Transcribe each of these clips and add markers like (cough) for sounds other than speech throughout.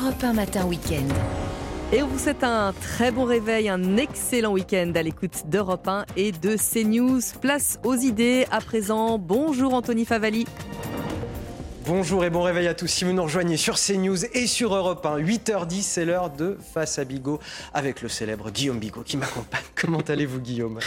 Europe 1 Matin Week-end. Et on vous souhaite un très bon réveil, un excellent week-end à l'écoute d'Europe 1 et de CNews. Place aux idées à présent. Bonjour Anthony Favali. Bonjour et bon réveil à tous. Si vous nous rejoignez sur CNews et sur Europe 1, 8h10, c'est l'heure de Face à Bigot avec le célèbre Guillaume Bigot qui m'accompagne. Comment allez-vous, Guillaume?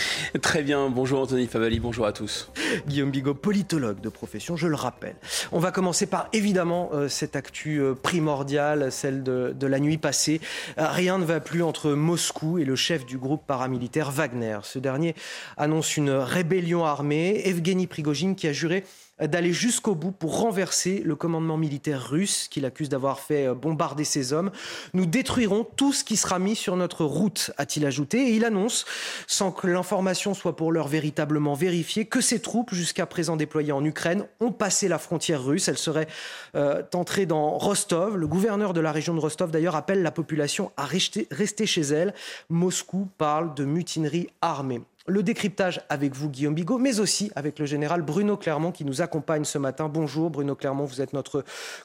Très bien. Bonjour Anthony Favali. Bonjour à tous. Guillaume Bigot, politologue de profession, je le rappelle. On va commencer par évidemment euh, cette actu euh, primordiale, celle de, de, la nuit passée. Euh, rien ne va plus entre Moscou et le chef du groupe paramilitaire Wagner. Ce dernier annonce une rébellion armée. Evgeny Prigogine qui a juré d'aller jusqu'au bout pour renverser le commandement militaire russe qu'il accuse d'avoir fait euh, bombarder ses hommes. Nous détruirons tout ce qui sera mis sur notre route, a-t-il ajouté. Et il annonce, sans que l'information soit pour l'heure véritablement vérifiée, que ses troupes, jusqu'à présent déployées en Ukraine, ont passé la frontière russe. Elles seraient euh, entrées dans Rostov. Le gouverneur de la région de Rostov, d'ailleurs, appelle la population à rester, rester chez elle. Moscou parle de mutinerie armée le décryptage avec vous, Guillaume Bigot, mais aussi avec le général Bruno Clermont qui nous accompagne ce matin. Bonjour Bruno Clermont, vous êtes notre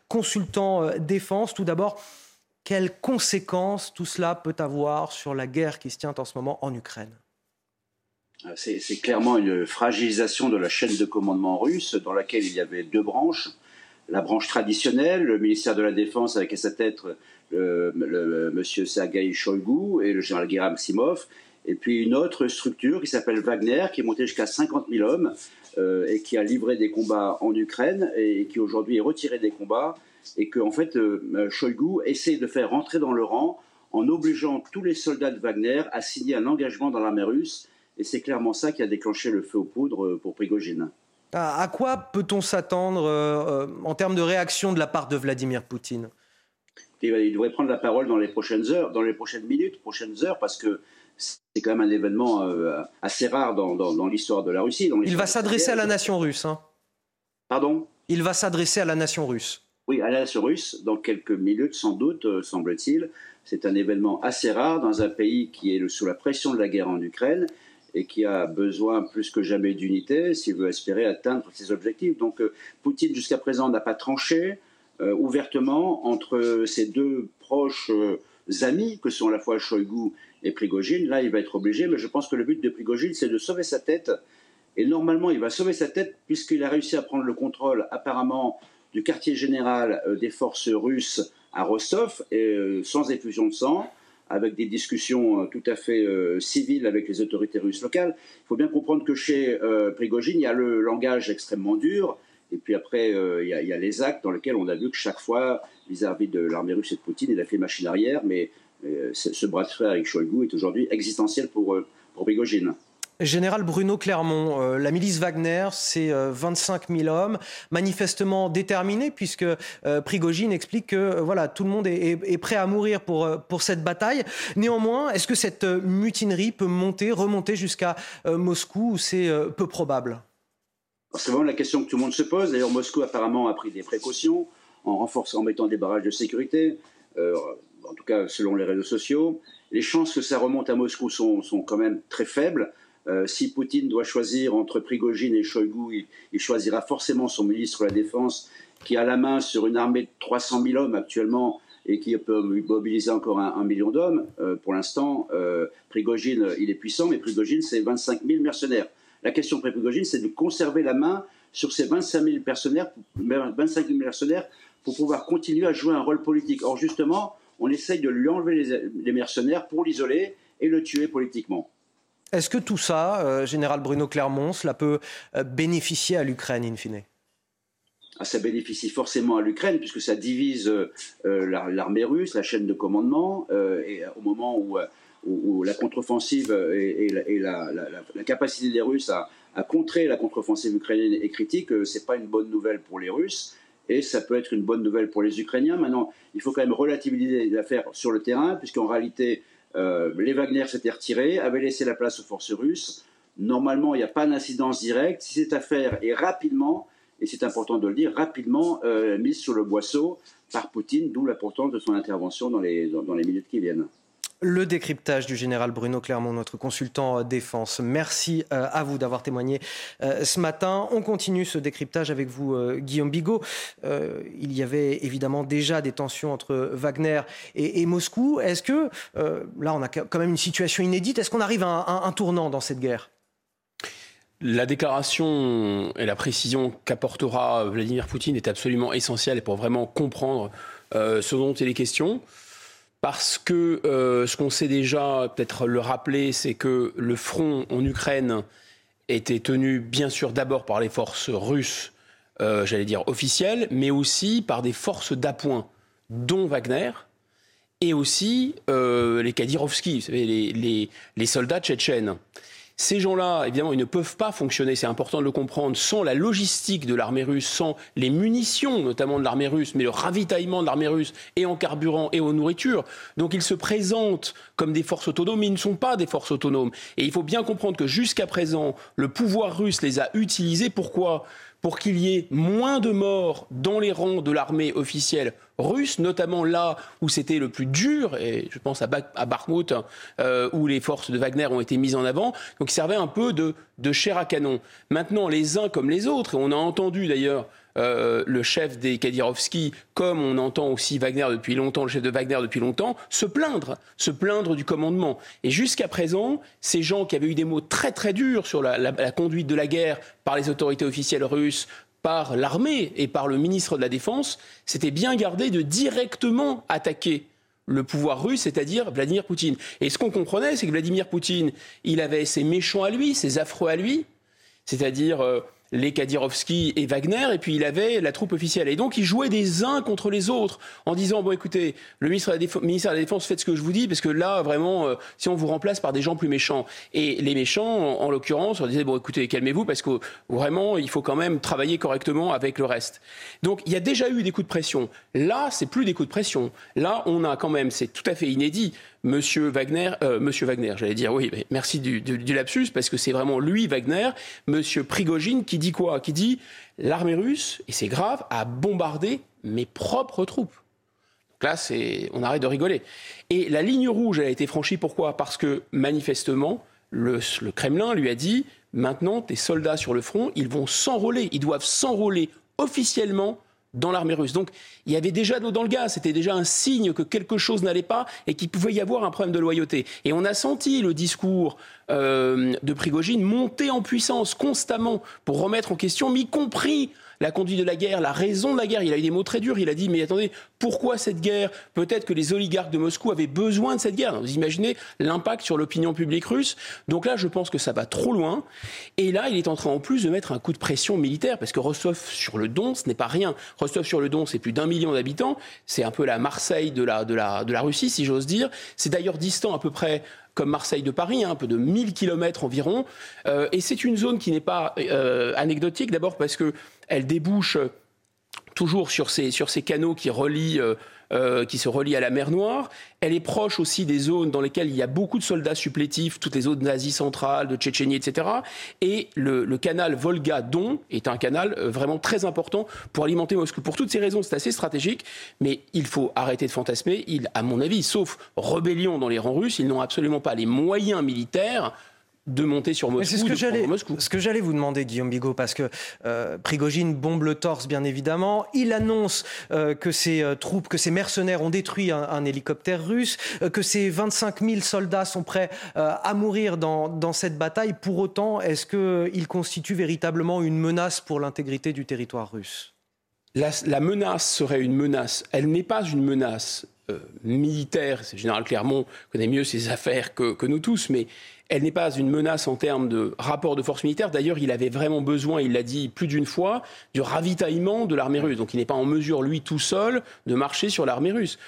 consultant euh, défense. Tout d'abord, quelles conséquences tout cela peut avoir sur la guerre qui se tient en ce moment en Ukraine? Euh, c'est clairement une fragilisation de la chaîne de commandement russe dans laquelle il y avait deux branches. La branche traditionnelle, le ministère de la Défense avec à sa tête le, le, monsieur Sergei Shoigu et le général Gerasimov, et puis une autre structure qui s'appelle Wagner, qui est montée jusqu'à 50 000 hommes euh, et qui a livré des combats en Ukraine et, qui aujourd'hui est retiré des combats et que en fait euh, Shoigu essaie de faire rentrer dans le rang en obligeant tous les soldats de Wagner à signer un engagement dans l'armée russe. Et c'est clairement ça qui a déclenché le feu aux poudres euh, pour Prigogine. À quoi peut-on s'attendre en termes de réaction de la part de Vladimir Poutine? Il devrait prendre la parole dans les prochaines heures, dans les prochaines minutes, prochaines heures, parce que c'est quand même un événement euh, assez rare dans, l'histoire de la Russie. Il va s'adresser à la nation russe. Hein. Pardon? Il va s'adresser à la nation russe. Oui, à la nation russe, dans quelques minutes sans doute, euh, semble-t-il. C'est un événement assez rare dans un pays qui est sous la pression de la guerre en Ukraine et qui a besoin plus que jamais d'unité s'il veut espérer atteindre ses objectifs. Donc euh, Poutine, jusqu'à présent, n'a pas tranché ouvertement entre ses deux proches amis, que sont à la fois Shoigu et Prigogine. Là, il va être obligé, mais je pense que le but de Prigogine, c'est de sauver sa tête. Et normalement, il va sauver sa tête puisqu'il a réussi à prendre le contrôle, apparemment, du quartier général euh, des forces russes à Rostov, euh, sans effusion de sang, avec des discussions euh, tout à fait civiles avec les autorités russes locales. Il faut bien comprendre que chez Prigogine, il y a le langage extrêmement dur, et puis après, il y, a, les actes dans lesquels on a vu que chaque fois, vis-à-vis de l'armée russe et de Poutine, il a fait machine arrière, mais euh, ce bras de fer avec Shoigu est aujourd'hui existentiel pour, euh, pour Prigogine. Général Bruno Clermont, euh, la milice Wagner, c'est 25 000 hommes, manifestement déterminés, puisque Prigogine explique que voilà, tout le monde est, prêt à mourir pour, pour cette bataille. Néanmoins, est-ce que cette mutinerie peut monter, remonter jusqu'à Moscou, ou c'est peu probable? C'est vraiment la question que tout le monde se pose. D'ailleurs, Moscou apparemment a pris des précautions en renforçant, en mettant des barrages de sécurité en tout cas selon les réseaux sociaux. Les chances que ça remonte à Moscou sont, quand même très faibles. Euh, si Poutine doit choisir entre Prigogine et Shoigu, il, choisira forcément son ministre de la Défense, qui a la main sur une armée de 300 000 hommes actuellement et qui peut mobiliser encore un, million d'hommes. Euh, pour l'instant, euh, Prigogine, il est puissant, mais Prigogine, c'est 25 000 mercenaires. La question pour Prigogine, c'est de conserver la main sur ces 25 000 mercenaires, 25 000 mercenaires pour pouvoir continuer à jouer un rôle politique. Or, justement, on essaye de lui enlever les, mercenaires pour l'isoler et le tuer politiquement. Est-ce que tout ça, euh, général Bruno Clermont, cela peut euh, bénéficier à l'Ukraine in fine? Ah, ça bénéficie forcément à l'Ukraine puisque ça divise euh, l'armée russe, la chaîne de commandement, et au moment où, la contre-offensive et, la, capacité des Russes à, à contrer la contre-offensive ukrainienne est critique, c'est pas une bonne nouvelle pour les Russes et ça peut être une bonne nouvelle pour les Ukrainiens. Maintenant, il faut quand même relativiser l'affaire sur le terrain, puisqu'en réalité, euh, les Wagner s'étaient retirés, avaient laissé la place aux forces russes. Normalement, il n'y a pas d'incidence directe. Si cette affaire est rapidement, et c'est important de le dire, rapidement euh, mise sur le boisseau par Poutine, d'où l'importance de son intervention dans les, dans les minutes qui viennent. Le décryptage du général Bruno Clermont, notre consultant défense. Merci euh, à vous d'avoir témoigné euh, ce matin. On continue ce décryptage avec vous, euh, Guillaume Bigot. il y avait évidemment déjà des tensions entre Wagner et, Moscou. Est-ce que, là, on a quand même une situation inédite, est-ce qu'on arrive à un, tournant dans cette guerre? La déclaration et la précision qu'apportera Vladimir Poutine est absolument essentielle pour vraiment comprendre ce dont il est question parce que euh, ce qu'on sait déjà, peut-être le rappeler, c'est que le front en Ukraine était tenu bien sûr d'abord par les forces russes, euh, j'allais dire officielles, mais aussi par des forces d'appoint, dont Wagner, et aussi euh, les Kadyrovski, les soldats tchétchènes. Ces gens-là, évidemment, ils ne peuvent pas fonctionner, c'est important de le comprendre, sans la logistique de l'armée russe, sans les munitions notamment de l'armée russe, mais le ravitaillement de l'armée russe et en carburant et en nourriture. Donc ils se présentent comme des forces autonomes, mais ils ne sont pas des forces autonomes. Et il faut bien comprendre que jusqu'à présent, le pouvoir russe les a utilisés. Pourquoi? Pour qu'il y ait moins de morts dans les rangs de l'armée officielle russe, notamment là où c'était le plus dur, et je pense à, Bakhmut, euh, où les forces de Wagner ont été mises en avant. Donc il servait un peu de, de chair à canon. Maintenant, les uns comme les autres, et on a entendu d'ailleurs euh, le chef des Kadyrovski, comme on entend aussi Wagner depuis longtemps, le chef de Wagner depuis longtemps, se plaindre, se plaindre du commandement. Et jusqu'à présent, ces gens qui avaient eu des mots très très durs sur la, conduite de la guerre par les autorités officielles russes, par l'armée et par le ministre de la Défense, s'étaient bien gardés de directement attaquer le pouvoir russe, c'est-à-dire Vladimir Poutine. Et ce qu'on comprenait, c'est que Vladimir Poutine, il avait ses méchants à lui, ses affreux à lui, c'est-à-dire euh, les Kadyrovski et Wagner, et puis il avait la troupe officielle. Et donc il jouait des uns contre les autres en disant bon écoutez, le ministre de la Défense, ministère de la Défense, faites ce que je vous dis, parce que là vraiment, euh, si on vous remplace par des gens plus méchants, et les méchants, en, l'occurrence, on disait bon écoutez, calmez-vous, parce que vraiment il faut quand même travailler correctement avec le reste. Donc il y a déjà eu des coups de pression. Là, c'est plus des coups de pression. Là, on a quand même, c'est tout à fait inédit, Monsieur Wagner, euh, Monsieur Wagner, j'allais dire oui, mais merci du, lapsus parce que c'est vraiment lui Wagner, Monsieur Prigogine, qui dit quoi? Qui dit l'armée russe et c'est grave a bombardé mes propres troupes. Donc là, c'est on arrête de rigoler. Et la ligne rouge elle a été franchie pourquoi? Parce que manifestement le, le Kremlin lui a dit maintenant tes soldats sur le front, ils vont s'enrôler, ils doivent s'enrôler officiellement dans l'armée russe. Donc il y avait déjà de l'eau dans le gaz, c'était déjà un signe que quelque chose n'allait pas et qu'il pouvait y avoir un problème de loyauté. Et on a senti le discours euh, de Prigogine monter en puissance constamment pour remettre en question, y compris la conduite de la guerre, la raison de la guerre. Il a eu des mots très durs. Il a dit mais attendez, pourquoi cette guerre? Peut-être que les oligarques de Moscou avaient besoin de cette guerre. Vous imaginez l'impact sur l'opinion publique russe Donc là, je pense que ça va trop loin. Et là, il est en train en plus de mettre un coup de pression militaire parce que Rostov sur le Don, ce n'est pas rien. Rostov sur le Don, c'est plus d'un million d'habitants. C'est un peu la Marseille de la, de la, de la Russie, si j'ose dire. C'est d'ailleurs distant à peu près comme Marseille de Paris, hein, un peu de 1000 km environ. Euh, et c'est une zone qui n'est pas euh, anecdotique, d'abord parce qu'elle débouche toujours sur ces, sur ces canaux qui relient euh, qui se relie à la mer Noire. Elle est proche aussi des zones dans lesquelles il y a beaucoup de soldats supplétifs, toutes les zones d'Asie centrale, de Tchétchénie, etc. Et le, canal Volga-Don est un canal euh, vraiment très important pour alimenter Moscou. Pour toutes ces raisons, c'est assez stratégique, mais il faut arrêter de fantasmer. À mon avis, sauf rébellion dans les rangs russes, ils n'ont absolument pas les moyens militaires de monter sur Moscou. C'est ce que j'allais, ce que j'allais vous demander, Guillaume Bigot, parce que euh, Prigogine bombe le torse, bien évidemment. Il annonce euh, que ses euh, troupes, que ses mercenaires ont détruit un, hélicoptère russe, que ses 25 000 soldats sont prêts à mourir dans, dans, cette bataille. Pour autant, est-ce qu'il constitue véritablement une menace pour l'intégrité du territoire russe? La, la, menace serait une menace. Elle n'est pas une menace militaire. C'est général Clermont connaît mieux ses affaires que, que nous tous, mais elle n'est pas une menace en termes de rapport de force militaire. D'ailleurs, il avait vraiment besoin, il l'a dit plus d'une fois, du ravitaillement de l'armée russe. Donc il n'est pas en mesure, lui tout seul, de marcher sur l'armée russe.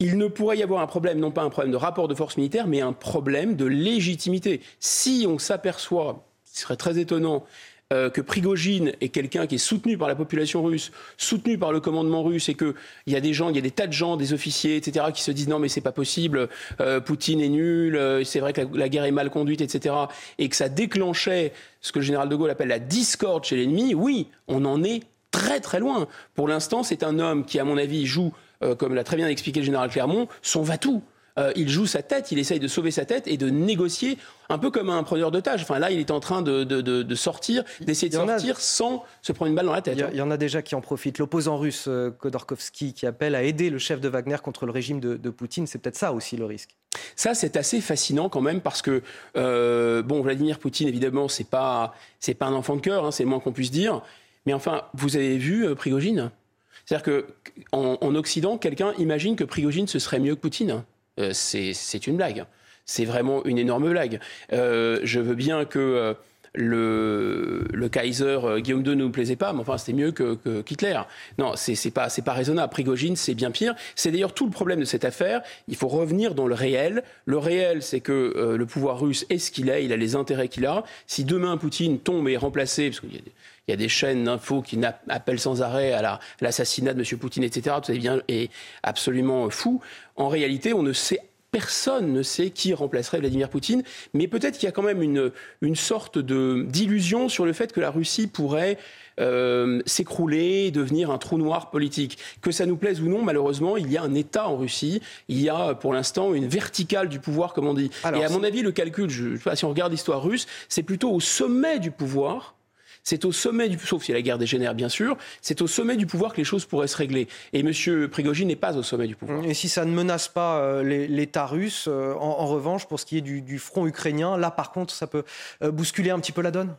Il ne pourrait y avoir un problème, non pas un problème de rapport de force militaire, mais un problème de légitimité. Si on s'aperçoit, ce serait très étonnant, euh, que Prigogine est quelqu'un qui est soutenu par la population russe, soutenu par le commandement russe, et qu'il y a des gens, il y a des tas de gens, des officiers, etc., qui se disent non mais c'est pas possible, euh, Poutine est nul, euh, c'est vrai que la, guerre est mal conduite, etc., et que ça déclenchait ce que le général de Gaulle appelle la discorde chez l'ennemi, oui, on en est très très loin. Pour l'instant, c'est un homme qui, à mon avis, joue, comme l'a très bien expliqué le général Clermont, son va-tout. Euh, il joue sa tête, il essaye de sauver sa tête et de négocier un peu comme un preneur d'otages. Enfin là, il est en train de, de, sortir, d'essayer de sortir sans se prendre une balle dans la tête. Il y, hein. en a déjà qui en profitent. L'opposant russe euh, Khodorkovsky qui appelle à aider le chef de Wagner contre le régime de, Poutine, c'est peut-être ça aussi le risque. Ça, c'est assez fascinant quand même parce que euh, bon, Vladimir Poutine, évidemment, c'est pas c'est pas un enfant de cœur, hein, c'est le moins qu'on puisse dire. Mais enfin, vous avez vu Prigogine? C'est-à-dire qu'en en, Occident, quelqu'un imagine que Prigogine ce serait mieux que Poutine? Euh, c'est une blague. C'est vraiment une énorme blague. Euh, je veux bien que euh, le, Kaiser Guillaume II ne nous plaisait pas, mais enfin c'était mieux que, qu'Hitler. Non, c'est, pas pas raisonnable. Prigogine, c'est bien pire. C'est d'ailleurs tout le problème de cette affaire. Il faut revenir dans le réel. Le réel, c'est que le pouvoir russe est ce qu'il est, il a les intérêts qu'il a. Si demain Poutine tombe et est remplacé, parce qu'il y a des, il y a des chaînes d'infos qui appellent sans arrêt à l'assassinat de M. Poutine, etc. Tout ça bien, est absolument fou. En réalité, on ne sait personne ne sait qui remplacerait Vladimir Poutine, mais peut-être qu'il y a quand même une, une sorte d'illusion sur le fait que la Russie pourrait euh, s'écrouler, devenir un trou noir politique. Que ça nous plaise ou non, malheureusement, il y a un État en Russie, il y a pour l'instant une verticale du pouvoir, comme on dit. Et à mon avis, le calcul, je, si on regarde l'histoire russe, c'est plutôt au sommet du pouvoir c'est au sommet du, sauf si la guerre dégénère bien sûr, c'est au sommet du pouvoir que les choses pourraient se régler. Et M. Prigogine n'est pas au sommet du pouvoir. Et si ça ne menace pas euh, l'État russe, euh, en, revanche, pour ce qui est du, front ukrainien, là par contre, ça peut euh, bousculer un petit peu la donne?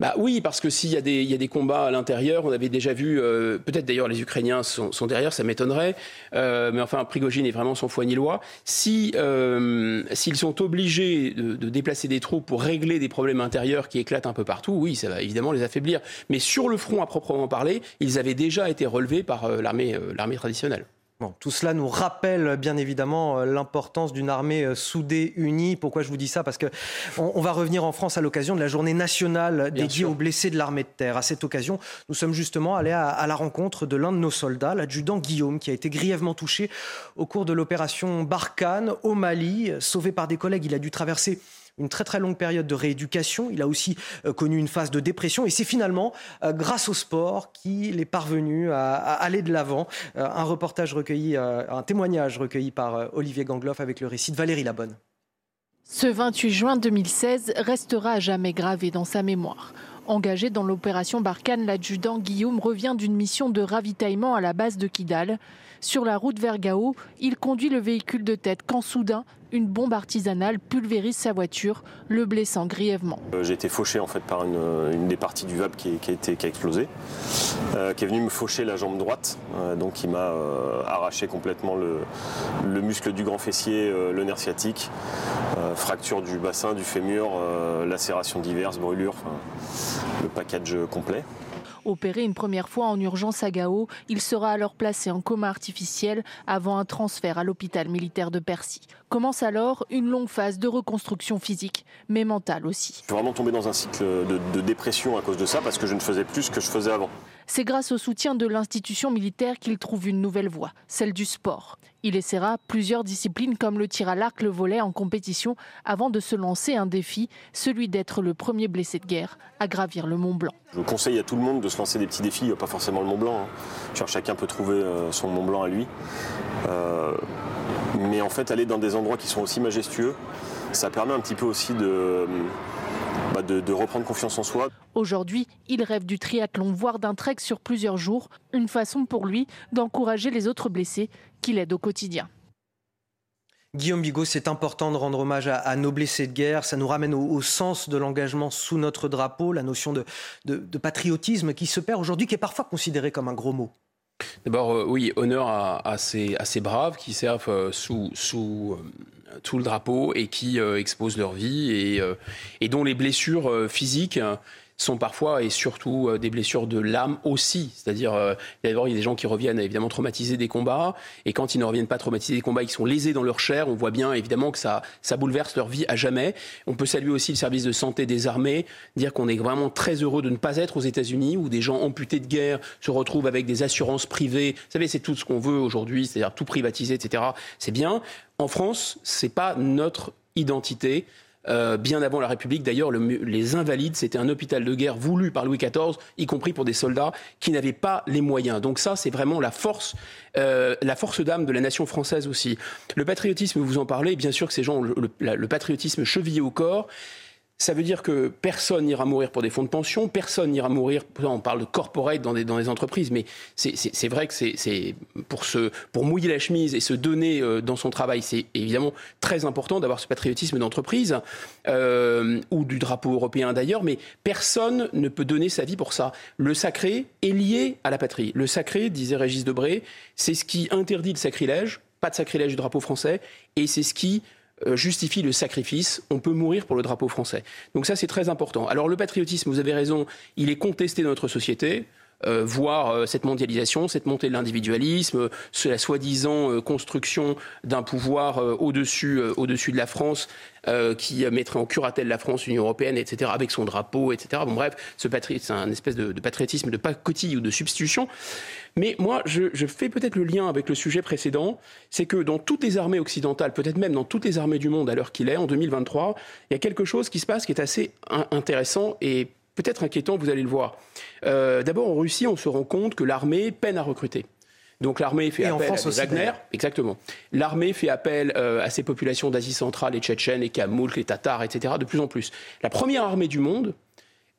Bah oui, parce que s'il y, a des, y a des combats à l'intérieur, on avait déjà vu, euh, peut-être d'ailleurs les Ukrainiens sont, sont derrière, ça m'étonnerait, euh, mais enfin Prigogine est vraiment son foie loi. Si euh, s'ils sont obligés de, de, déplacer des troupes pour régler des problèmes intérieurs qui éclatent un peu partout, oui, ça va évidemment les affaiblir. Mais sur le front à proprement parler, ils avaient déjà été relevés par euh, l'armée euh, l'armée traditionnelle tout cela nous rappelle bien évidemment euh, l'importance d'une armée euh, soudée, unie. Pourquoi je vous dis ça? Parce que on, va revenir en France à l'occasion de la journée nationale dédiée aux blessés de l'armée de terre. À cette occasion, nous sommes justement allés à, à la rencontre de l'un de nos soldats, l'adjudant Guillaume, qui a été grièvement touché au cours de l'opération Barkhane au Mali. Sauvé par des collègues, il a dû traverser une très très longue période de rééducation. Il a aussi euh, connu une phase de dépression et c'est finalement euh, grâce au sport qu'il est parvenu à, aller de l'avant. Euh, un reportage recueilli, un témoignage recueilli par Olivier Gangloff avec le récit de Valérie Labonne. Ce 28 juin 2016 restera à jamais gravé dans sa mémoire. Engagé dans l'opération Barkhane, l'adjudant Guillaume revient d'une mission de ravitaillement à la base de Kidal. Sur la route vers Gao, il conduit le véhicule de tête quand soudain, une bombe artisanale pulvérise sa voiture, le blessant grièvement. Euh, j'ai été fauché en fait par une, des parties du VAB qui, a, explosé, euh, qui est venu me faucher la jambe droite, euh, donc qui m'a arraché complètement le, le, muscle du grand fessier, le nerf sciatique, fracture du bassin, du fémur, lacération diverses, brûlures, le package complet. Opéré une première fois en urgence à Gao, il sera alors placé en coma artificiel avant un transfert à l'hôpital militaire de Percy. Commence alors une longue phase de reconstruction physique, mais mentale aussi. Je suis vraiment tombé dans un cycle de, de dépression à cause de ça parce que je ne faisais plus ce que je faisais avant. C'est grâce au soutien de l'institution militaire qu'il trouve une nouvelle voie, celle du sport. Il essaiera plusieurs disciplines comme le tir à l'arc, le volet en compétition avant de se lancer un défi, celui d'être le premier blessé de guerre à gravir le Mont Blanc. Je conseille à tout le monde de se lancer des petits défis, pas forcément le Mont Blanc. Hein. Chacun peut trouver euh, son Mont Blanc à lui. Euh, mais en fait, aller dans des endroits qui sont aussi majestueux, ça permet un petit peu aussi de bah, de, reprendre confiance en soi. Aujourd'hui, il rêve du triathlon, voire d'un trek sur plusieurs jours, une façon pour lui d'encourager les autres blessés qu'il aide au quotidien. Guillaume Bigot, c'est important de rendre hommage à, nos blessés de guerre. Ça nous ramène au, sens de l'engagement sous notre drapeau, la notion de, patriotisme qui se perd aujourd'hui, qui est parfois considéré comme un gros mot. D'abord, euh, oui, honneur à, ces, braves qui servent euh, sous, sous euh, tout le drapeau et qui euh, exposent leur vie et, euh, et dont les blessures euh, physiques sont parfois et surtout des blessures de l'âme aussi. C'est-à-dire, d'abord, il y a des gens qui reviennent évidemment traumatisés des combats, et quand ils ne reviennent pas traumatisés des combats, ils sont lésés dans leur chair. On voit bien évidemment que ça, ça bouleverse leur vie à jamais. On peut saluer aussi le service de santé des armées, dire qu'on est vraiment très heureux de ne pas être aux États-Unis où des gens amputés de guerre se retrouvent avec des assurances privées. Vous savez, c'est tout ce qu'on veut aujourd'hui, c'est-à-dire tout privatiser, etc. C'est bien. En France, c'est pas notre identité. Euh, bien avant la République. D'ailleurs, les Invalides, c'était un hôpital de guerre voulu par Louis XIV, y compris pour des soldats qui n'avaient pas les moyens. Donc ça, c'est vraiment la force, euh, la force d'âme de la nation française aussi. Le patriotisme, vous en parlez, bien sûr que ces gens ont le patriotisme chevillé au corps. Ça veut dire que personne n'ira mourir pour des fonds de pension, personne n'ira mourir, on parle de corporate dans des, entreprises, mais c'est vrai que c'est pour, mouiller la chemise et se donner euh, dans son travail, c'est évidemment très important d'avoir ce patriotisme d'entreprise, euh, ou du drapeau européen d'ailleurs, mais personne ne peut donner sa vie pour ça. Le sacré est lié à la patrie. Le sacré, disait Régis Debray, c'est ce qui interdit le sacrilège, pas de sacrilège du drapeau français, et c'est ce qui justifie le sacrifice. On peut mourir pour le drapeau français. Donc ça, c'est très important. Alors le patriotisme, vous avez raison, il est contesté dans notre société. Euh, voir euh, cette mondialisation, cette montée de l'individualisme, la soi-disant construction d'un pouvoir au-dessus au-dessus de la France qui mettrait en curatelle la France, l'Union européenne, etc., avec son drapeau, etc. Bon bref, ce c'est un espèce de, de patriotisme de pacotille ou de substitution. Mais moi, je, fais peut-être le lien avec le sujet précédent, c'est que dans toutes les armées occidentales, peut-être même dans toutes les armées du monde à l'heure qu'il est, en 2023, il y a quelque chose qui se passe qui est assez intéressant et peut-être inquiétant, vous allez le voir. Euh, d'abord, en Russie, on se rend compte que l'armée peine à recruter. Donc l'armée fait appel à Wagner, exactement. L'armée fait appel euh, à ces populations d'Asie centrale, les Tchétchènes, les Kamouks, les Tatars, etc. de plus en plus. La première armée du monde,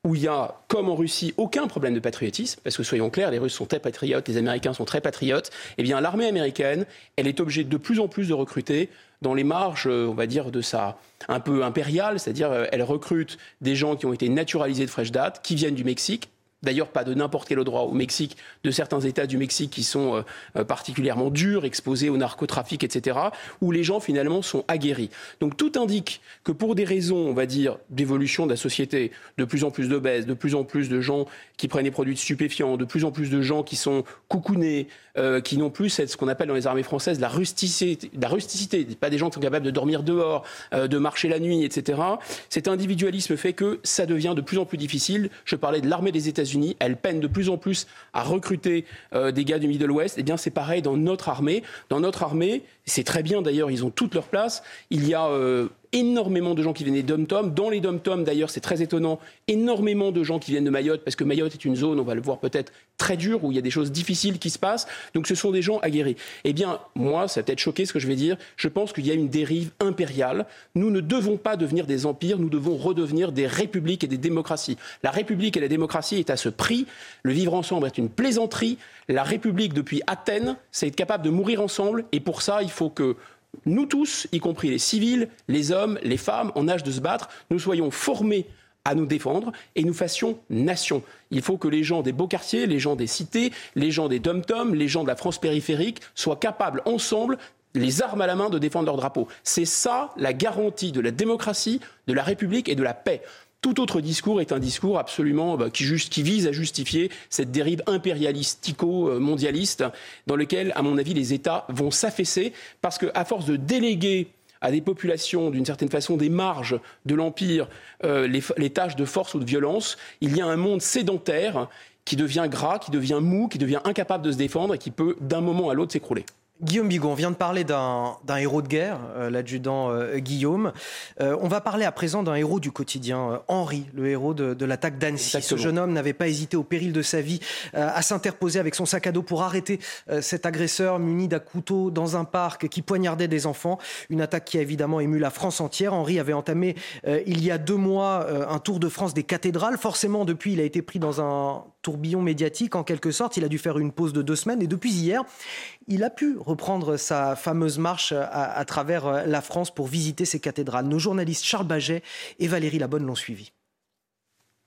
où il y a, comme en Russie, aucun problème de patriotisme, parce que soyons clairs, les Russes sont très patriotes, les Américains sont très patriotes, eh bien l'armée américaine, elle est obligée de plus en plus de recruter dans les marges, euh, on va dire, de sa un peu impériale, c'est-à-dire euh, elle recrute des gens qui ont été naturalisés de fraîche date, qui viennent du Mexique, D'ailleurs, pas de n'importe quel endroit au Mexique, de certains États du Mexique qui sont euh, euh, particulièrement durs, exposés au narcotrafic, etc., où les gens finalement sont aguerris. Donc tout indique que pour des raisons, on va dire, d'évolution de la société, de plus en plus d'obèses, de plus en plus de gens qui prennent des produits stupéfiants, de plus en plus de gens qui sont coucounés, euh, qui n'ont plus ce qu'on appelle dans les armées françaises la rusticité, pas des gens qui sont capables de dormir dehors, de marcher la nuit, etc. Cet individualisme fait que ça devient de plus en plus difficile. Je parlais de l'armée des États-Unis elles peinent de plus en plus à recruter euh, des gars du Middle West. Eh bien, c'est pareil dans notre armée. Dans notre armée, c'est très bien d'ailleurs, ils ont toute leur place. Il y a euh, énormément de gens qui viennent des dom-tom. Dans les dom-tom, d'ailleurs, c'est très étonnant, énormément de gens qui viennent de Mayotte, parce que Mayotte est une zone, on va le voir peut-être, très dure, où il y a des choses difficiles qui se passent. Donc ce sont des gens aguerris. Eh bien, moi, ça va peut-être choquer ce que je vais dire, je pense qu'il y a une dérive impériale. Nous ne devons pas devenir des empires, nous devons redevenir des républiques et des démocraties. La république et la démocratie est à ce prix. Le vivre ensemble est une plaisanterie. La république, depuis Athènes, c'est être capable de mourir ensemble. Et pour ça, il faut que nous tous, y compris les civils, les hommes, les femmes en âge de se battre, nous soyons formés à nous défendre et nous fassions nation. Il faut que les gens des beaux quartiers, les gens des cités, les gens des dom-toms, les gens de la France périphérique soient capables ensemble les armes à la main de défendre leur drapeau. C'est ça la garantie de la démocratie, de la République et de la paix. Tout autre discours est un discours absolument bah, qui, vise à justifier cette dérive impérialistico-mondialiste dans lequel, à mon avis, les États vont s'affaisser parce qu'à force de déléguer à des populations, d'une certaine façon, des marges de l'Empire, euh, les tâches de force ou de violence, il y a un monde sédentaire qui devient gras, qui devient mou, qui devient incapable de se défendre et qui peut d'un moment à l'autre s'écrouler. Guillaume Bigon, on vient de parler d'un héros de guerre, euh, l'adjudant euh, Guillaume. Euh, on va parler à présent d'un héros du quotidien, Henri, le héros de, l'attaque d'Annecy. Ce jeune homme n'avait pas hésité au péril de sa vie à s'interposer avec son sac à dos pour arrêter cet agresseur muni d'un couteau dans un parc qui poignardait des enfants. Une attaque qui a évidemment ému la France entière. Henri avait entamé il y a deux mois un tour de France des cathédrales. Forcément, depuis, il a été pris dans un tourbillon médiatique en quelque sorte. Il a dû faire une pause de deux semaines et depuis hier, il a pu reprendre sa fameuse marche à, travers la France pour visiter ses cathédrales. Nos journalistes Charles Baget et Valérie Labonne l'ont suivi.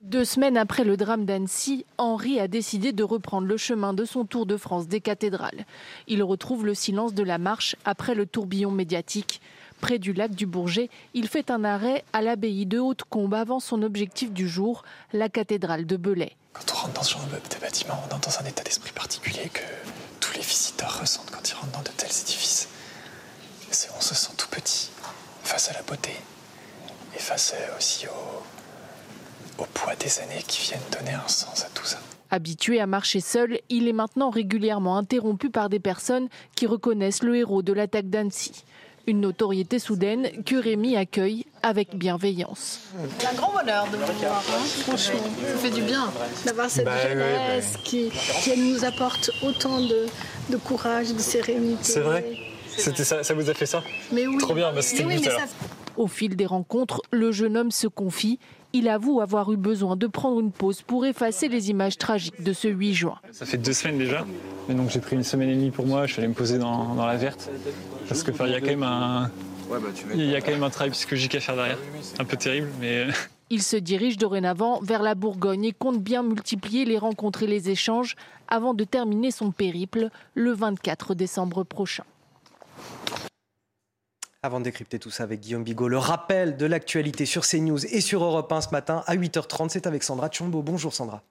Deux semaines après le drame d'Annecy, Henri a décidé de reprendre le chemin de son tour de France des cathédrales. Il retrouve le silence de la marche après le tourbillon médiatique. Près du lac du Bourget, il fait un arrêt à l'abbaye de Haute-Combe avant son objectif du jour, la cathédrale de Belay. Quand on rentre dans ce genre de bâtiment, on entre dans un état d'esprit particulier que tous les visiteurs ressentent quand ils rentrent dans de tels édifices. On se sent tout petit face à la beauté et face euh, aussi au, au poids des années qui viennent donner un sens à tout ça. Habitué à marcher seul, il est maintenant régulièrement interrompu par des personnes qui reconnaissent le héros de l'attaque d'Annecy. Une notoriété soudaine que Rémi accueille avec bienveillance. C'est un grand bonheur de vous voir, hein, franchement. Ça fait du bien d'avoir cette Bah, ouais, jeunesse Qui, qui nous apporte autant de, de courage, de sérénité. C'est vrai C'était ça, ça vous a fait ça Mais oui. Trop bien, bah, c'était oui, ça Au fil des rencontres, le jeune homme se confie. Il avoue avoir eu besoin de prendre une pause pour effacer les images tragiques de ce 8 juin. Ça fait deux semaines déjà. Mais donc j'ai pris une semaine et demie pour moi, je suis allé me poser dans, dans la verte. Parce que il y a quand même un. Il y a quand même un travail psychologique à faire derrière. Un peu terrible, mais. (laughs) Il se dirige dorénavant vers la Bourgogne et compte bien multiplier les rencontres et les échanges avant de terminer son périple le 24 décembre prochain. Avant de décrypter tout ça avec Guillaume Bigot, le rappel de l'actualité sur CNews et sur Europe 1 ce matin à 8h30, c'est avec Sandra Tchombo. Bonjour Sandra.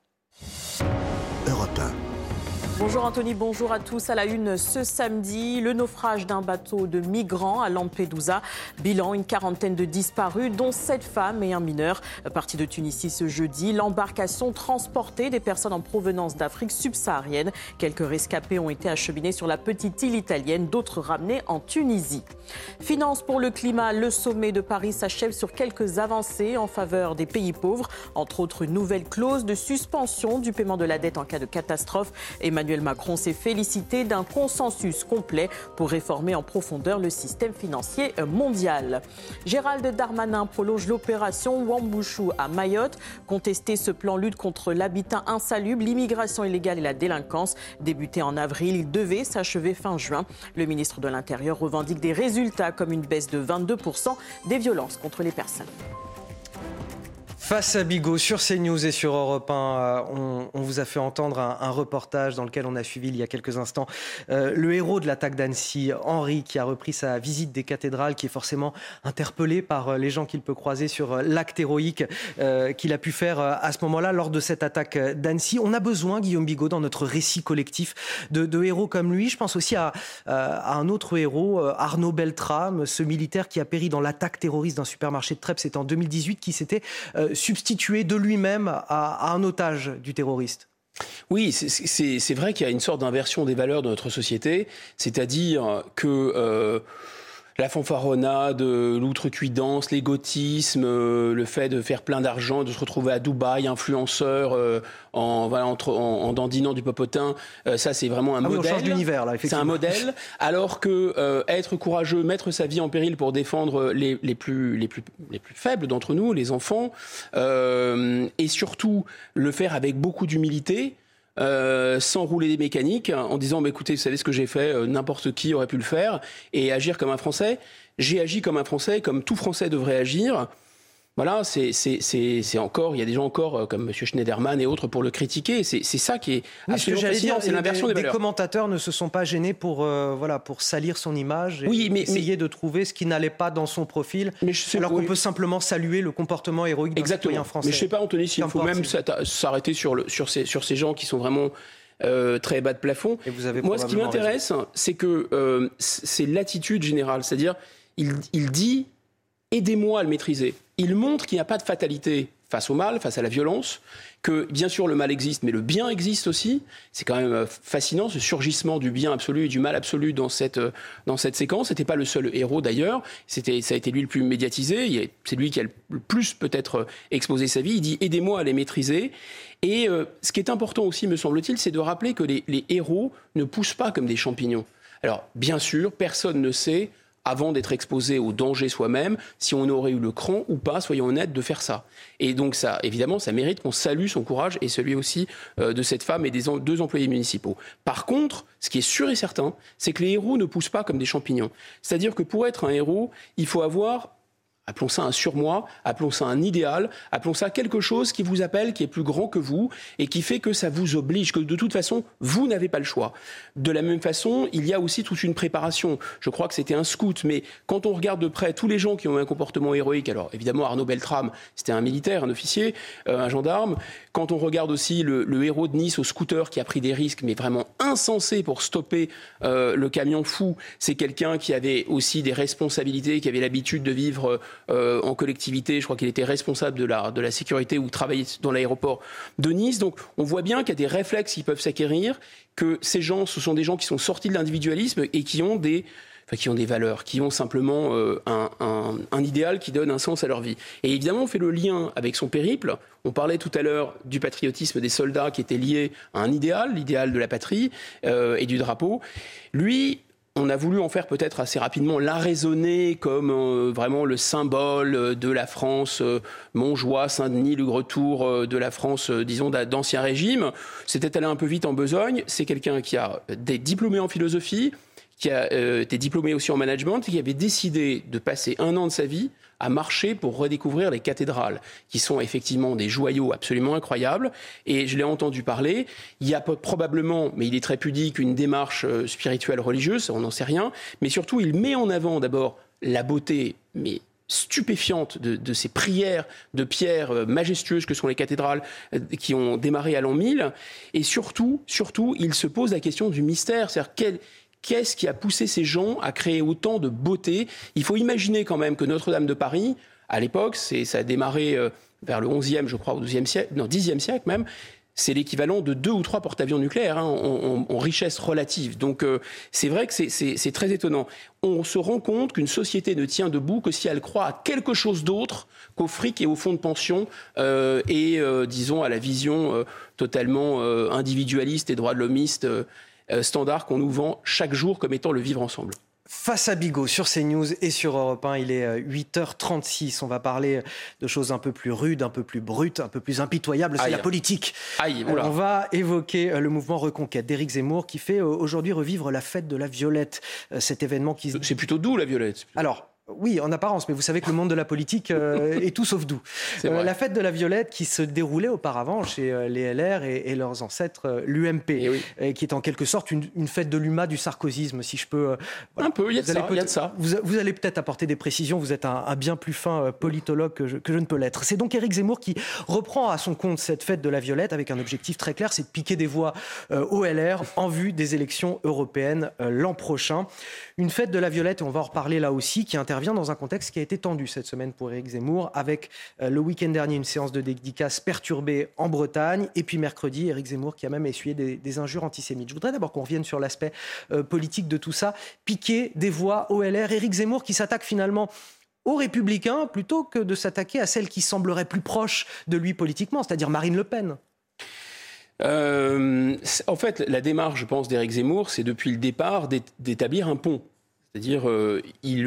Europe 1. Bonjour Anthony, bonjour à tous. À la une ce samedi, le naufrage d'un bateau de migrants à Lampedusa. Bilan, une quarantaine de disparus, dont sept femmes et un mineur. Parti de Tunisie ce jeudi, l'embarcation transportait des personnes en provenance d'Afrique subsaharienne. Quelques rescapés ont été acheminés sur la petite île italienne, d'autres ramenés en Tunisie. Finance pour le climat, le sommet de Paris s'achève sur quelques avancées en faveur des pays pauvres, entre autres une nouvelle clause de suspension du paiement de la dette en cas de catastrophe. Macron s'est félicité d'un consensus complet pour réformer en profondeur le système financier mondial. Gérald Darmanin prolonge l'opération Wambushu à Mayotte. Contester ce plan lutte contre l'habitat insalubre, l'immigration illégale et la délinquance. Débuté en avril, il devait s'achever fin juin. Le ministre de l'Intérieur revendique des résultats comme une baisse de 22% des violences contre les personnes. Face à Bigot sur CNews et sur Europe 1, euh, on, vous a fait entendre un, reportage dans lequel on a suivi il y a quelques instants euh, le héros de l'attaque d'Annecy, Henri, qui a repris sa visite des cathédrales, qui est forcément interpellé par euh, les gens qu'il peut croiser sur l'acte héroïque qu'il a pu faire à ce moment-là lors de cette attaque d'Annecy. On a besoin, Guillaume Bigot, dans notre récit collectif, de, héros comme lui. Je pense aussi à, à un autre héros, Arnaud Beltrame, ce militaire qui a péri dans l'attaque terroriste d'un supermarché de Trèbes, c'était en 2018, qui s'était substitué de lui-même à, à, un otage du terroriste. Oui, c'est vrai qu'il y a une sorte d'inversion des valeurs de notre société, c'est-à-dire que euh, la fanfaronnade, l'outrecuidance, l'égotisme, euh, le fait de faire plein d'argent, de se retrouver à Dubaï, influenceur, euh, en, voilà, en, en, dandinant du popotin, euh, ça c'est vraiment un ah oui, modèle. On change d'univers là, C'est un modèle. Alors que euh, être courageux, mettre sa vie en péril pour défendre les, les plus, les, plus, les plus faibles d'entre nous, les enfants, euh, et surtout le faire avec beaucoup d'humilité. Euh, sans rouler des mécaniques, en disant bah, écoutez, vous savez ce que j'ai fait, euh, n'importe qui aurait pu le faire, et agir comme un Français. J'ai agi comme un Français, comme tout Français devrait agir. Voilà, c'est encore, il y a des gens encore euh, comme M. Schneiderman et autres pour le critiquer. C'est ça qui est oui, absolument fascinant, c'est l'inversion des, des valeurs. Les commentateurs ne se sont pas gênés pour, euh, voilà, pour salir son image et oui, mais, essayer mais, de trouver ce qui n'allait pas dans son profil, mais je sais, alors qu'on peut simplement saluer le comportement héroïque d'un citoyen français. Mais je ne sais pas, Anthony, s'il faut même s'arrêter sur, le, sur, ces, sur ces gens qui sont vraiment... Euh, très bas de plafond. Moi, ce qui m'intéresse, c'est que euh, c'est l'attitude générale, c'est-à-dire il, il dit aidez-moi à le maîtriser. Il montre qu'il n'y a pas de fatalité face au mal, face à la violence, que bien sûr le mal existe, mais le bien existe aussi. C'est quand même fascinant ce surgissement du bien absolu et du mal absolu dans cette, dans cette séquence. C'était pas le seul héros d'ailleurs, c'était ça a été lui le plus médiatisé. C'est lui qui a le plus peut-être exposé sa vie. Il dit aidez-moi à les maîtriser. Et euh, ce qui est important aussi, me semble-t-il, c'est de rappeler que les héros ne poussent pas comme des champignons. Alors bien sûr, personne ne sait avant d'être exposé au danger soi-même, si on aurait eu le cran ou pas, soyons honnêtes, de faire ça. Et donc, ça, évidemment, ça mérite qu'on salue son courage et celui aussi euh, de cette femme et des deux employés municipaux. Par contre, ce qui est sûr et certain, c'est que les héros ne poussent pas comme des champignons. C'est-à-dire que pour être un héros, il faut avoir Appelons ça un surmoi, appelons ça un idéal, appelons ça quelque chose qui vous appelle, qui est plus grand que vous et qui fait que ça vous oblige, que de toute façon, vous n'avez pas le choix. De la même façon, il y a aussi toute une préparation. Je crois que c'était un scout, mais quand on regarde de près tous les gens qui ont un comportement héroïque, alors évidemment Arnaud Beltrame, c'était un militaire, un officier, euh, un gendarme. Quand on regarde aussi le, héros de Nice au scooter qui a pris des risques, mais vraiment insensés pour stopper euh, le camion fou, c'est quelqu'un qui avait aussi des responsabilités, qui avait l'habitude de vivre en collectivité. Je crois qu'il était responsable de la, de la sécurité ou travaillait dans l'aéroport de Nice. Donc on voit bien qu'il y a des réflexes qui peuvent s'acquérir, que ces gens, ce sont des gens qui sont sortis de l'individualisme et qui ont des qui ont des valeurs, qui ont simplement euh, un, idéal qui donne un sens à leur vie. Et évidemment, on fait le lien avec son périple. On parlait tout à l'heure du patriotisme des soldats qui était lié à un idéal, l'idéal de la patrie euh, et du drapeau. Lui, on a voulu en faire peut-être assez rapidement l'arraisonner comme euh, vraiment le symbole de la France, Montjoie, Saint-Denis, le retour de la France, disons, d'ancien régime. C'était allé un peu vite en besogne. C'est quelqu'un qui a des diplômés en philosophie, qui a euh, été diplômé aussi en management, qui avait décidé de passer un an de sa vie à marcher pour redécouvrir les cathédrales, qui sont effectivement des joyaux absolument incroyables. Et je l'ai entendu parler. Il y a probablement, mais il est très pudique, une démarche euh, spirituelle religieuse, on n'en sait rien. Mais surtout, il met en avant d'abord la beauté, mais stupéfiante de, ces prières de pierre euh, majestueuses que sont les cathédrales qui ont démarré à l'an 1000. Et surtout, surtout, il se pose la question du mystère, c'est-à-dire quel, Qu'est-ce qui a poussé ces gens à créer autant de beauté? Il faut imaginer quand même que Notre-Dame de Paris, à l'époque, ça a démarré euh, vers le 11e, je crois, au 12e siècle, non, 10e siècle même, c'est l'équivalent de deux ou trois porte-avions nucléaires hein, en, richesse relative. Donc euh, c'est vrai que c'est très étonnant. On se rend compte qu'une société ne tient debout que si elle croit à quelque chose d'autre qu'au fric et au fonds de pension euh, et, disons, à la vision totalement individualiste et droit de l'homiste standard qu'on nous vend chaque jour comme étant le vivre ensemble. Face à Bigot sur CNews et sur Europe 1, il est 8h36. Euh, On va parler de choses un peu plus rudes, un peu plus brutes, un peu plus impitoyables. C'est la politique. On va évoquer euh, le mouvement Reconquête d'Éric Zemmour qui fait aujourd'hui revivre la fête de la Violette. Cet événement qui. C'est plutôt doux la Violette. Alors, oui, en apparence, mais vous savez que le monde de la politique euh, (laughs) est tout sauf doux. Euh, la fête de la Violette qui se déroulait auparavant chez euh, les LR et, leurs ancêtres l'UMP, eh qui est en quelque sorte une, fête de l'UMA du sarkozysme, si je peux. Un peu, il y, a de ça. Vous, allez peut-être apporter des précisions, vous êtes un, bien plus fin politologue que je, que je ne peux l'être. C'est donc Éric Zemmour qui reprend à son compte cette fête de la Violette avec un objectif très clair, c'est de piquer des voix au LR en vue des élections européennes l'an prochain. Une fête de la Violette, et on va en reparler là aussi, qui intervient dans un contexte qui a été tendu cette semaine pour Éric Zemmour, avec euh, le week-end dernier une séance de dédicace perturbée en Bretagne, et puis mercredi, Éric Zemmour qui a même essuyé des, injures antisémites. Je voudrais d'abord qu'on revienne sur l'aspect euh, politique de tout ça. Piquer des voix au LR, Éric Zemmour qui s'attaque finalement aux républicains plutôt que de s'attaquer à celle qui semblerait plus proche de lui politiquement, c'est-à-dire Marine Le Pen. Euh, en fait, la démarche, je pense, d'Éric Zemmour, c'est depuis le départ d'établir un pont c'est-à-dire, euh, il,